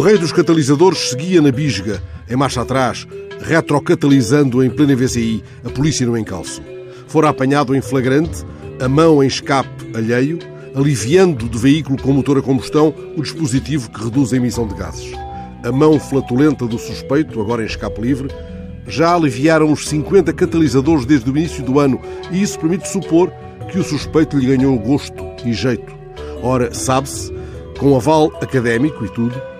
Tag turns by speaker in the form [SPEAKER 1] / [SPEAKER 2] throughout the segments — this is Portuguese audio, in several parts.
[SPEAKER 1] rei dos catalisadores seguia na bisga, em marcha atrás, retrocatalisando em plena VCI, a polícia no encalço. Fora apanhado em flagrante, a mão em escape alheio, aliviando do veículo com motor a combustão o dispositivo que reduz a emissão de gases. A mão flatulenta do suspeito, agora em escape livre, já aliviaram os 50 catalisadores desde o início do ano e isso permite supor que o suspeito lhe ganhou gosto e jeito. Ora, sabe-se, com aval académico e tudo,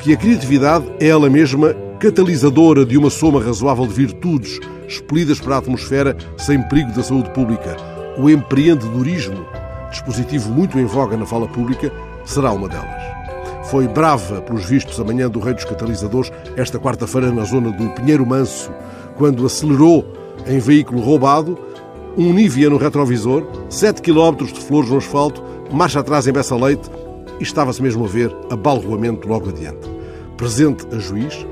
[SPEAKER 1] que a criatividade é ela mesma catalisadora de uma soma razoável de virtudes expelidas para a atmosfera sem perigo da saúde pública. O empreendedorismo, dispositivo muito em voga na fala pública, será uma delas. Foi brava, pelos vistos, a manhã do Rei dos Catalisadores, esta quarta-feira na zona do Pinheiro Manso, quando acelerou em veículo roubado, um Nívia no retrovisor, 7 km de flores no asfalto, marcha atrás em Bessa Leite e estava-se mesmo a ver abalroamento logo adiante. Presente a juiz,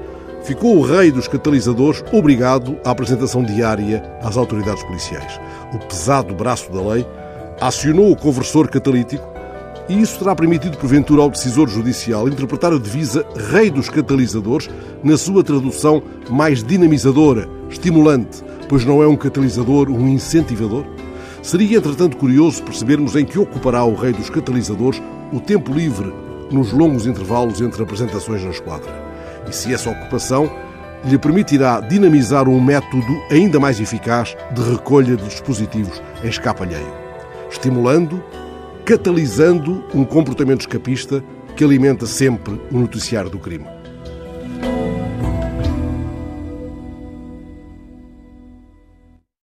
[SPEAKER 1] ficou o rei dos catalisadores obrigado à apresentação diária às autoridades policiais. O pesado braço da lei acionou o conversor catalítico e isso terá permitido, porventura, ao decisor judicial interpretar a divisa Rei dos Catalisadores na sua tradução mais dinamizadora, estimulante, pois não é um catalisador, um incentivador? Seria, entretanto, curioso percebermos em que ocupará o Rei dos Catalisadores o tempo livre nos longos intervalos entre apresentações na esquadra. E se essa ocupação lhe permitirá dinamizar um método ainda mais eficaz de recolha de dispositivos em escape alheio, estimulando catalisando um comportamento escapista que alimenta sempre o noticiário do crime.